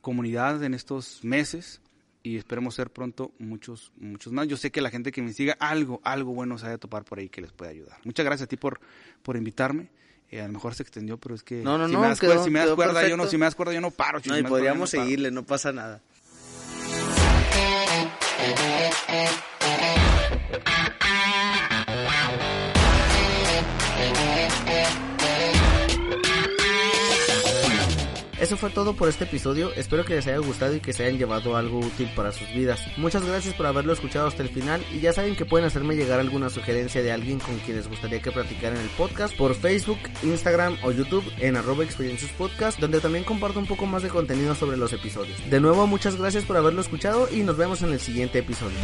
comunidad en estos meses y esperemos ser pronto muchos, muchos más. Yo sé que la gente que me siga, algo, algo bueno se ha de topar por ahí que les pueda ayudar. Muchas gracias a ti por, por invitarme. Eh, a lo mejor se extendió, pero es que No, no, si, no, me das, quedó- cuerda- si me das cuerda, yo no, si me das cuerda, yo no paro. No, y podríamos seguirle, no pasa nada. Eso fue todo por este episodio, espero que les haya gustado y que se hayan llevado algo útil para sus vidas. Muchas gracias por haberlo escuchado hasta el final y ya saben que pueden hacerme llegar alguna sugerencia de alguien con quien les gustaría que platicara en el podcast por Facebook, Instagram o YouTube en arroba experiencias podcast donde también comparto un poco más de contenido sobre los episodios. De nuevo muchas gracias por haberlo escuchado y nos vemos en el siguiente episodio.